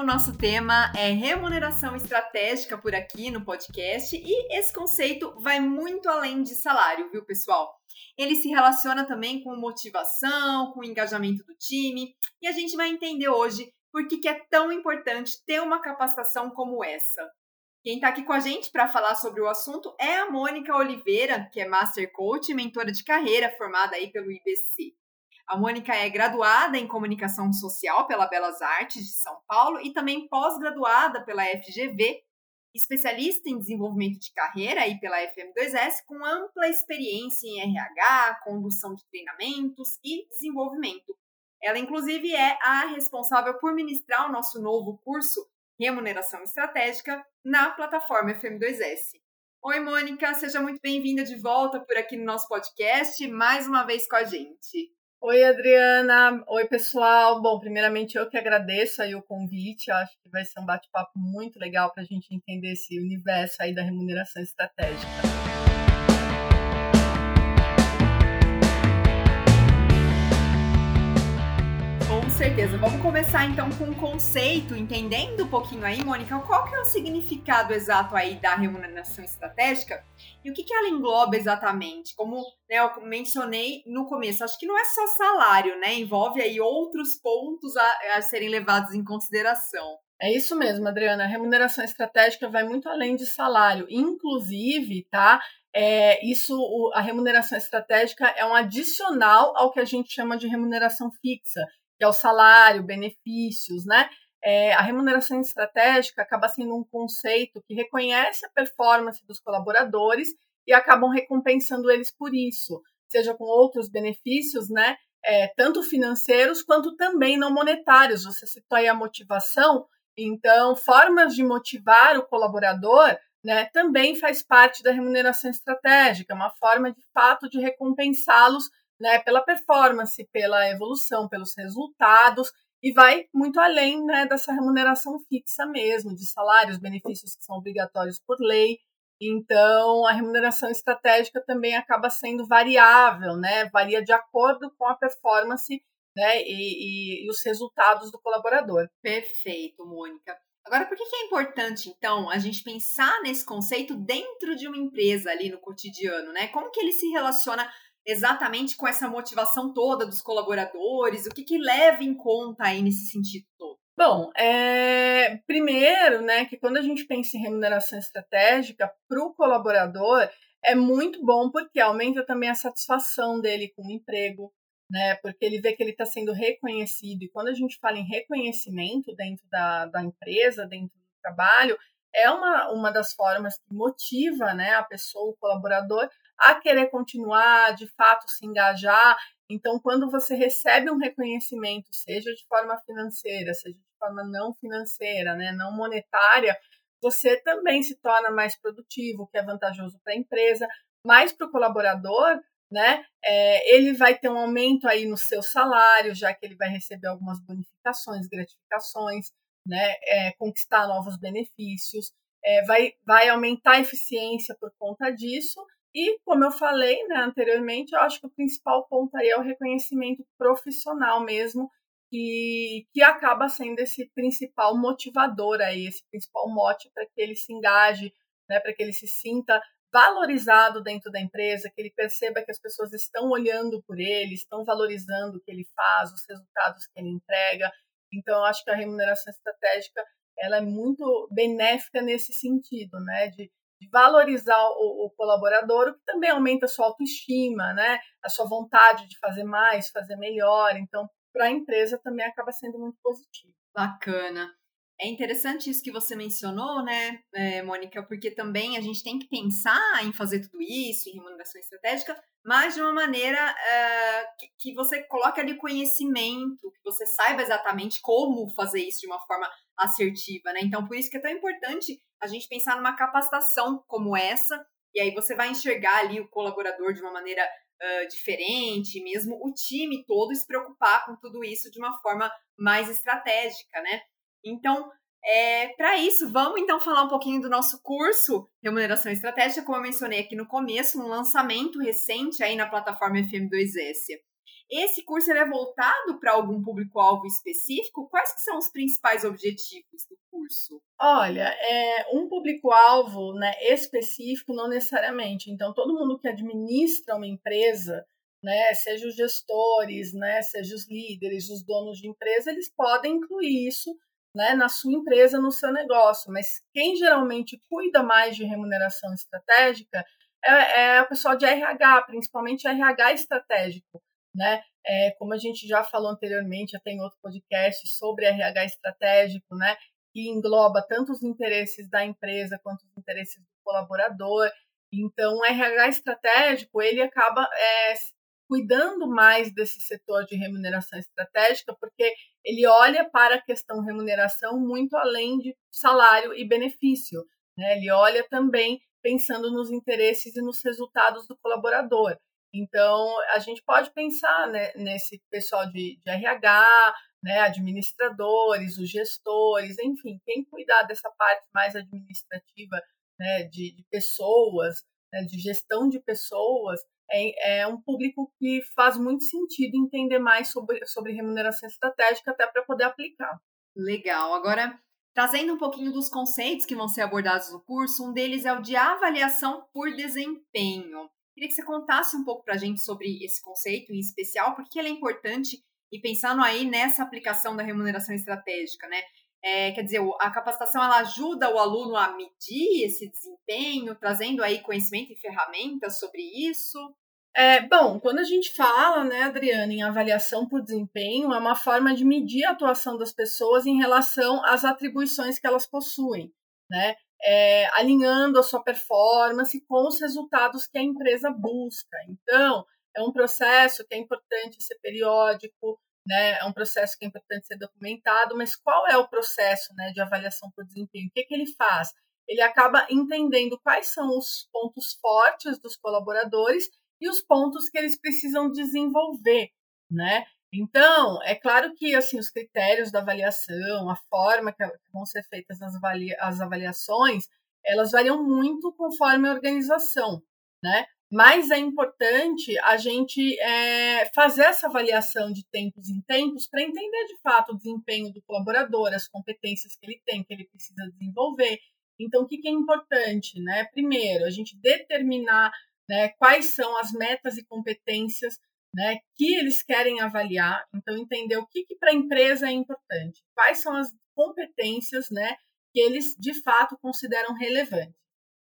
o nosso tema é remuneração estratégica por aqui no podcast e esse conceito vai muito além de salário, viu, pessoal? Ele se relaciona também com motivação, com engajamento do time e a gente vai entender hoje por que, que é tão importante ter uma capacitação como essa. Quem está aqui com a gente para falar sobre o assunto é a Mônica Oliveira, que é Master Coach e mentora de carreira formada aí pelo IBC. A Mônica é graduada em Comunicação Social pela Belas Artes de São Paulo e também pós-graduada pela FGV, especialista em desenvolvimento de carreira aí pela FM2S, com ampla experiência em RH, condução de treinamentos e desenvolvimento. Ela, inclusive, é a responsável por ministrar o nosso novo curso Remuneração Estratégica na plataforma FM2S. Oi, Mônica, seja muito bem-vinda de volta por aqui no nosso podcast, mais uma vez com a gente. Oi, Adriana. Oi, pessoal. Bom, primeiramente eu que agradeço aí o convite. acho que vai ser um bate-papo muito legal para a gente entender esse universo aí da remuneração estratégica. Certeza. Vamos começar então com um conceito, entendendo um pouquinho aí, Mônica, qual que é o significado exato aí da remuneração estratégica e o que, que ela engloba exatamente? Como né, eu mencionei no começo, acho que não é só salário, né? Envolve aí outros pontos a, a serem levados em consideração. É isso mesmo, Adriana. A remuneração estratégica vai muito além de salário. Inclusive, tá? É, isso, a remuneração estratégica é um adicional ao que a gente chama de remuneração fixa que é o salário, benefícios, né? É, a remuneração estratégica acaba sendo um conceito que reconhece a performance dos colaboradores e acabam recompensando eles por isso, seja com outros benefícios, né? É, tanto financeiros quanto também não monetários. Você citou aí a motivação, então formas de motivar o colaborador né, também faz parte da remuneração estratégica, uma forma de fato de recompensá-los né, pela performance, pela evolução, pelos resultados, e vai muito além né, dessa remuneração fixa mesmo, de salários, benefícios que são obrigatórios por lei. Então, a remuneração estratégica também acaba sendo variável, né, varia de acordo com a performance né, e, e, e os resultados do colaborador. Perfeito, Mônica. Agora, por que é importante, então, a gente pensar nesse conceito dentro de uma empresa ali no cotidiano, né? Como que ele se relaciona exatamente com essa motivação toda dos colaboradores? O que, que leva em conta aí nesse sentido todo? Bom, é, primeiro, né, que quando a gente pensa em remuneração estratégica para o colaborador, é muito bom porque aumenta também a satisfação dele com o emprego, né, porque ele vê que ele está sendo reconhecido. E quando a gente fala em reconhecimento dentro da, da empresa, dentro do trabalho, é uma, uma das formas que motiva né, a pessoa, o colaborador, a querer continuar, de fato se engajar. Então, quando você recebe um reconhecimento, seja de forma financeira, seja de forma não financeira, né, não monetária, você também se torna mais produtivo, o que é vantajoso para a empresa, mais para o colaborador, né? É, ele vai ter um aumento aí no seu salário, já que ele vai receber algumas bonificações, gratificações, né? É, conquistar novos benefícios, é, vai, vai aumentar a eficiência por conta disso e, como eu falei né, anteriormente, eu acho que o principal ponto aí é o reconhecimento profissional mesmo, que, que acaba sendo esse principal motivador aí, esse principal mote para que ele se engaje, né, para que ele se sinta valorizado dentro da empresa, que ele perceba que as pessoas estão olhando por ele, estão valorizando o que ele faz, os resultados que ele entrega. Então, eu acho que a remuneração estratégica ela é muito benéfica nesse sentido, né, de de valorizar o, o, colaborador, o que também aumenta a sua autoestima, né? A sua vontade de fazer mais, fazer melhor. Então, para a empresa também acaba sendo muito positivo. Bacana. É interessante isso que você mencionou, né, é, Mônica, porque também a gente tem que pensar em fazer tudo isso, em remuneração estratégica, mas de uma maneira uh, que, que, você coloque ali conhecimento, que você saiba exatamente como fazer isso de uma forma assertiva, né? Então, por isso que é tão importante a gente pensar numa capacitação como essa, e aí você vai enxergar ali o colaborador de uma maneira uh, diferente, mesmo o time todo se preocupar com tudo isso de uma forma mais estratégica, né? Então, é, para isso, vamos então falar um pouquinho do nosso curso Remuneração Estratégica, como eu mencionei aqui no começo, um lançamento recente aí na plataforma FM2S. esse curso é voltado para algum público-alvo específico? Quais que são os principais objetivos do curso? Olha, é um público-alvo né, específico, não necessariamente. Então, todo mundo que administra uma empresa, né, seja os gestores, né, seja os líderes, os donos de empresa, eles podem incluir isso né, na sua empresa, no seu negócio. Mas quem geralmente cuida mais de remuneração estratégica é, é o pessoal de RH, principalmente RH estratégico. Né? É, como a gente já falou anteriormente, já tem outro podcast sobre RH estratégico, né? que engloba tanto os interesses da empresa quanto os interesses do colaborador. Então, o RH estratégico ele acaba é, cuidando mais desse setor de remuneração estratégica, porque ele olha para a questão remuneração muito além de salário e benefício. Né? Ele olha também pensando nos interesses e nos resultados do colaborador. Então, a gente pode pensar né, nesse pessoal de, de RH, né, administradores, os gestores, enfim, quem cuidar dessa parte mais administrativa né, de, de pessoas, né, de gestão de pessoas, é, é, um público que faz muito sentido entender mais sobre, sobre remuneração estratégica até para poder aplicar. Legal. Agora, trazendo um pouquinho dos conceitos que vão ser abordados no curso, um deles é o de avaliação por desempenho. Queria que você contasse um pouco para a gente sobre esse conceito em especial, porque ele é importante e pensando aí nessa aplicação da remuneração estratégica, né? É, quer dizer, a capacitação ela ajuda o aluno a medir esse desempenho, trazendo aí conhecimento e ferramentas sobre isso. É, bom, quando a gente fala, né, Adriana, em avaliação por desempenho, é uma forma de medir a atuação das pessoas em relação às atribuições que elas possuem, né? É, alinhando a sua performance com os resultados que a empresa busca. Então, é um processo que é importante ser periódico, né? É um processo que é importante ser documentado, mas qual é o processo né, de avaliação por desempenho? O que, que ele faz? Ele acaba entendendo quais são os pontos fortes dos colaboradores e os pontos que eles precisam desenvolver, né? Então, é claro que assim os critérios da avaliação, a forma que vão ser feitas as, as avaliações, elas variam muito conforme a organização, né? Mas é importante a gente é, fazer essa avaliação de tempos em tempos para entender de fato o desempenho do colaborador, as competências que ele tem, que ele precisa desenvolver. Então, o que, que é importante? Né? Primeiro, a gente determinar né, quais são as metas e competências né, que eles querem avaliar. Então, entender o que, que para a empresa é importante, quais são as competências né, que eles de fato consideram relevantes.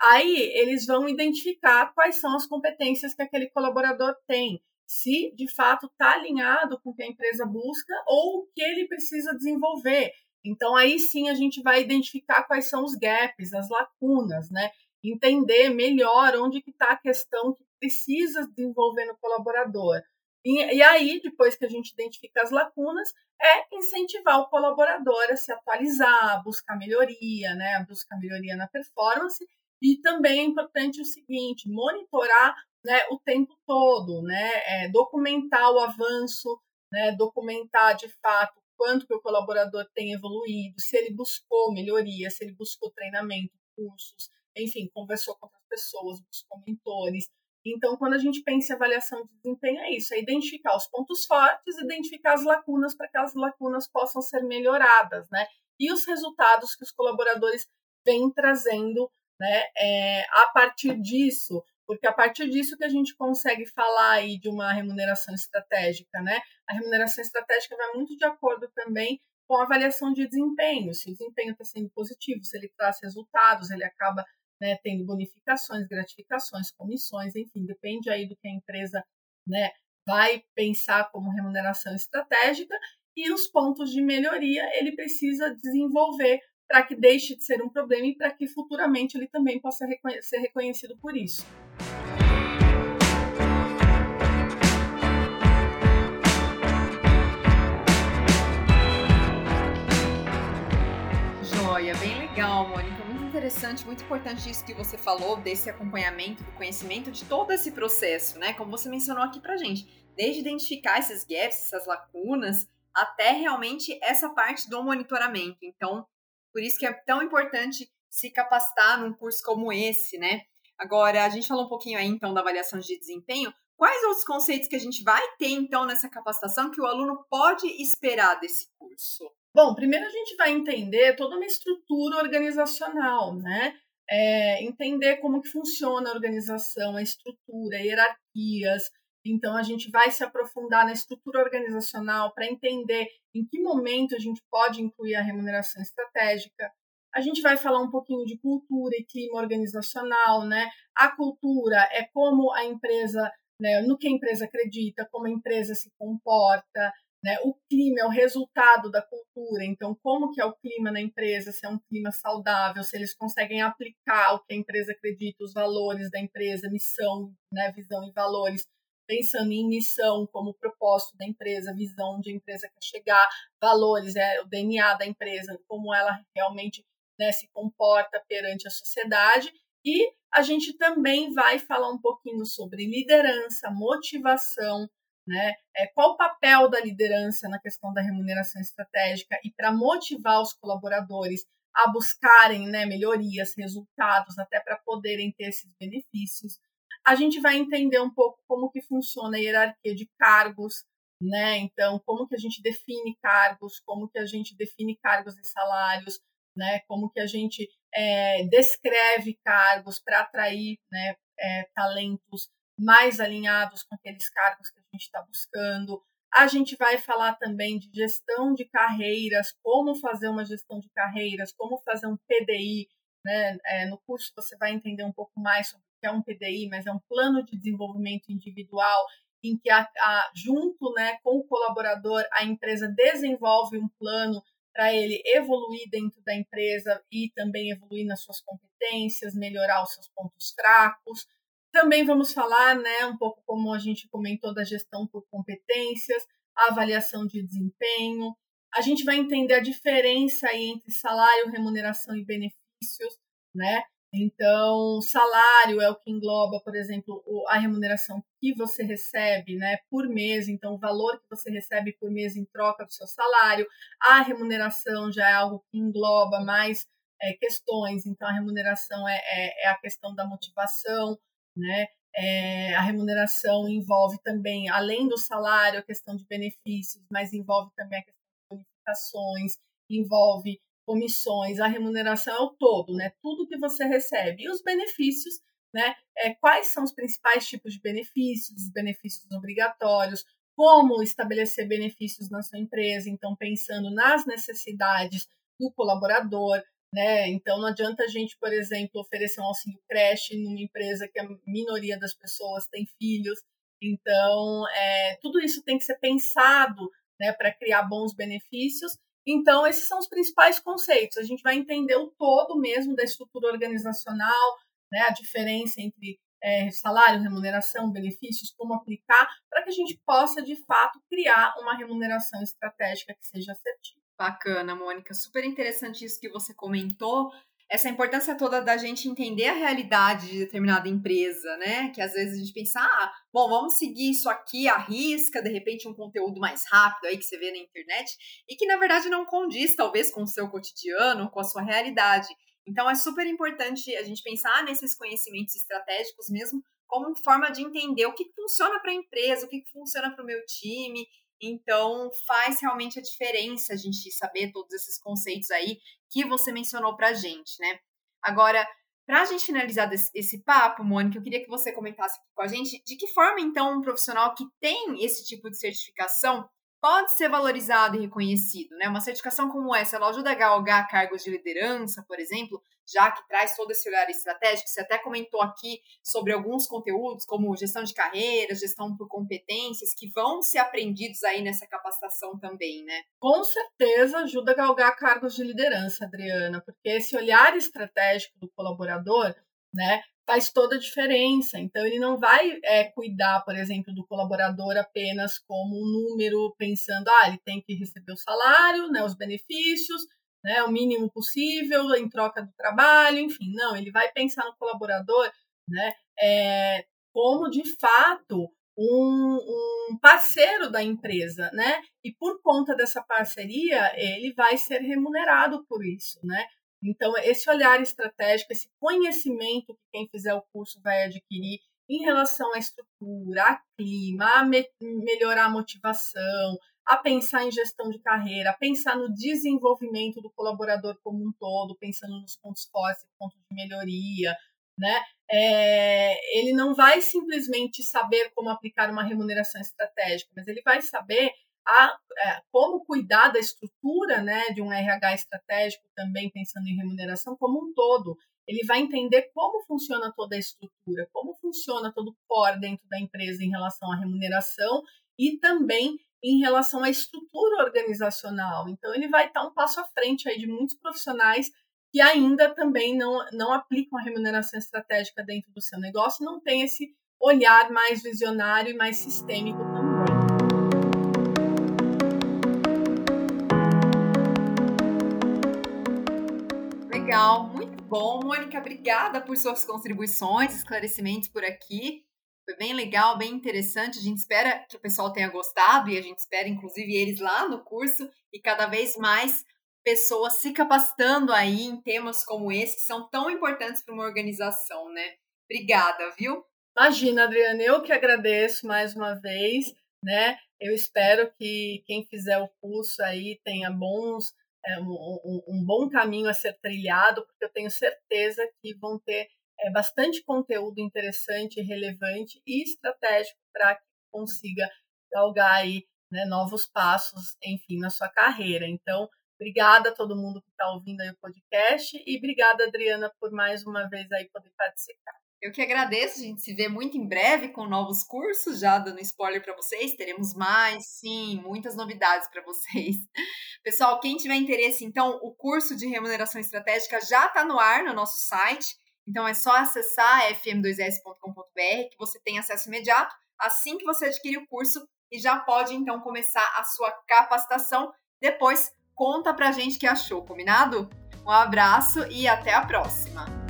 Aí eles vão identificar quais são as competências que aquele colaborador tem, se de fato está alinhado com o que a empresa busca ou o que ele precisa desenvolver. Então aí sim a gente vai identificar quais são os gaps, as lacunas, né? Entender melhor onde que está a questão que precisa desenvolver no colaborador. E, e, aí, depois que a gente identifica as lacunas, é incentivar o colaborador a se atualizar, buscar melhoria, né? Buscar melhoria na performance e também é importante o seguinte, monitorar né, o tempo todo, né, é, documentar o avanço, né, documentar de fato quanto que o colaborador tem evoluído, se ele buscou melhoria, se ele buscou treinamento, cursos, enfim, conversou com outras pessoas, buscou mentores. Então, quando a gente pensa em avaliação de desempenho, é isso, é identificar os pontos fortes, identificar as lacunas para que as lacunas possam ser melhoradas, né? E os resultados que os colaboradores vêm trazendo né? É, a partir disso, porque a partir disso que a gente consegue falar aí de uma remuneração estratégica, né? A remuneração estratégica vai muito de acordo também com a avaliação de desempenho. Se o desempenho está sendo positivo, se ele traz resultados, ele acaba né, tendo bonificações, gratificações, comissões, enfim, depende aí do que a empresa né, vai pensar como remuneração estratégica e os pontos de melhoria ele precisa desenvolver para que deixe de ser um problema e para que futuramente ele também possa ser reconhecido por isso. Joia, bem legal, Mônica. Muito interessante, muito importante isso que você falou, desse acompanhamento, do conhecimento de todo esse processo, né? Como você mencionou aqui pra gente. Desde identificar esses gaps, essas lacunas, até realmente essa parte do monitoramento. Então, por isso que é tão importante se capacitar num curso como esse, né? Agora, a gente falou um pouquinho aí, então, da avaliação de desempenho. Quais outros conceitos que a gente vai ter, então, nessa capacitação que o aluno pode esperar desse curso? Bom, primeiro a gente vai entender toda uma estrutura organizacional, né? É, entender como que funciona a organização, a estrutura, hierarquias. Então, a gente vai se aprofundar na estrutura organizacional para entender em que momento a gente pode incluir a remuneração estratégica. A gente vai falar um pouquinho de cultura e clima organizacional, né? A cultura é como a empresa né, no que a empresa acredita, como a empresa se comporta, né, o clima é o resultado da cultura, então como que é o clima na empresa, se é um clima saudável, se eles conseguem aplicar o que a empresa acredita, os valores da empresa, missão, né, visão e valores, pensando em missão como propósito da empresa, visão a empresa quer chegar, valores, é o DNA da empresa, como ela realmente né, se comporta perante a sociedade. E a gente também vai falar um pouquinho sobre liderança, motivação, né? É, qual o papel da liderança na questão da remuneração estratégica e para motivar os colaboradores a buscarem né, melhorias, resultados, até para poderem ter esses benefícios. A gente vai entender um pouco como que funciona a hierarquia de cargos, né? Então, como que a gente define cargos, como que a gente define cargos e salários, né? Como que a gente é, descreve cargos para atrair né, é, talentos mais alinhados com aqueles cargos que a gente está buscando. A gente vai falar também de gestão de carreiras, como fazer uma gestão de carreiras, como fazer um PDI. Né? É, no curso você vai entender um pouco mais sobre o que é um PDI, mas é um plano de desenvolvimento individual em que a, a, junto né, com o colaborador a empresa desenvolve um plano para ele evoluir dentro da empresa e também evoluir nas suas competências, melhorar os seus pontos fracos. Também vamos falar, né, um pouco como a gente comentou da gestão por competências, a avaliação de desempenho. A gente vai entender a diferença aí entre salário, remuneração e benefícios, né? Então, salário é o que engloba, por exemplo, a remuneração que você recebe né, por mês, então o valor que você recebe por mês em troca do seu salário. A remuneração já é algo que engloba mais é, questões, então a remuneração é, é, é, a questão da motivação, né? É, a remuneração envolve também, além do salário, a questão de benefícios, mas envolve também a questão de bonificações, envolve comissões, a remuneração é o todo, né? Tudo que você recebe. E os benefícios, né? É, quais são os principais tipos de benefícios, os benefícios obrigatórios, como estabelecer benefícios na sua empresa, então pensando nas necessidades do colaborador, né? Então não adianta a gente, por exemplo, oferecer um auxílio creche numa empresa que a minoria das pessoas tem filhos. Então, é, tudo isso tem que ser pensado né, para criar bons benefícios então, esses são os principais conceitos. A gente vai entender o todo mesmo da estrutura organizacional, né, a diferença entre é, salário, remuneração, benefícios, como aplicar, para que a gente possa, de fato, criar uma remuneração estratégica que seja assertiva. Bacana, Mônica. Super interessante isso que você comentou essa importância toda da gente entender a realidade de determinada empresa, né? Que às vezes a gente pensa, ah, bom, vamos seguir isso aqui, arrisca, de repente um conteúdo mais rápido aí que você vê na internet, e que na verdade não condiz, talvez, com o seu cotidiano, com a sua realidade. Então é super importante a gente pensar nesses conhecimentos estratégicos mesmo como forma de entender o que funciona para a empresa, o que funciona para o meu time, então, faz realmente a diferença a gente saber todos esses conceitos aí que você mencionou para a gente, né? Agora, para a gente finalizar esse papo, Mônica, eu queria que você comentasse aqui com a gente de que forma, então, um profissional que tem esse tipo de certificação pode ser valorizado e reconhecido, né? Uma certificação como essa, ela ajuda a galgar cargos de liderança, por exemplo, já que traz todo esse olhar estratégico. Você até comentou aqui sobre alguns conteúdos, como gestão de carreira, gestão por competências, que vão ser aprendidos aí nessa capacitação também, né? Com certeza ajuda a galgar cargos de liderança, Adriana, porque esse olhar estratégico do colaborador, né, faz toda a diferença. Então, ele não vai é, cuidar, por exemplo, do colaborador apenas como um número, pensando, ah, ele tem que receber o salário, né, os benefícios, né, o mínimo possível em troca do trabalho, enfim, não, ele vai pensar no colaborador, né, é, como de fato um, um, parceiro da empresa, né, e por conta dessa parceria ele vai ser remunerado por isso, né. Então esse olhar estratégico, esse conhecimento que quem fizer o curso vai adquirir em relação à estrutura, a clima, a me melhorar a motivação, a pensar em gestão de carreira, a pensar no desenvolvimento do colaborador como um todo, pensando nos pontos fortes e pontos de melhoria, né? É, ele não vai simplesmente saber como aplicar uma remuneração estratégica, mas ele vai saber a, é, como cuidar da estrutura né, de um RH estratégico, também pensando em remuneração como um todo. Ele vai entender como funciona toda a estrutura, como funciona todo o core dentro da empresa em relação à remuneração e também em relação à estrutura organizacional. Então, ele vai estar um passo à frente aí de muitos profissionais que ainda também não, não aplicam a remuneração estratégica dentro do seu negócio, não tem esse olhar mais visionário e mais sistêmico também. Muito bom. Mônica, obrigada por suas contribuições, esclarecimentos por aqui. Foi bem legal, bem interessante. A gente espera que o pessoal tenha gostado e a gente espera, inclusive, eles lá no curso e cada vez mais pessoas se capacitando aí em temas como esse, que são tão importantes para uma organização, né? Obrigada, viu? Imagina, Adriana, eu que agradeço mais uma vez, né? Eu espero que quem fizer o curso aí tenha bons, é, um, um, bom caminho a ser trilhado, porque eu tenho certeza que vão ter é, bastante conteúdo interessante, relevante e estratégico para que consiga galgar aí né, novos passos, enfim, na sua carreira. Então, Obrigada a todo mundo que está ouvindo aí o podcast e obrigada, Adriana, por mais uma vez aí poder participar. Eu que agradeço, a gente se vê muito em breve com novos cursos, já dando spoiler para vocês, teremos mais, sim, muitas novidades para vocês. Pessoal, quem tiver interesse, então, o curso de remuneração estratégica já está no ar no nosso site, então é só acessar fm2s.com.br que você tem acesso imediato assim que você adquirir o curso e já pode então começar a sua capacitação. Depois Conta pra gente que achou, combinado? Um abraço e até a próxima!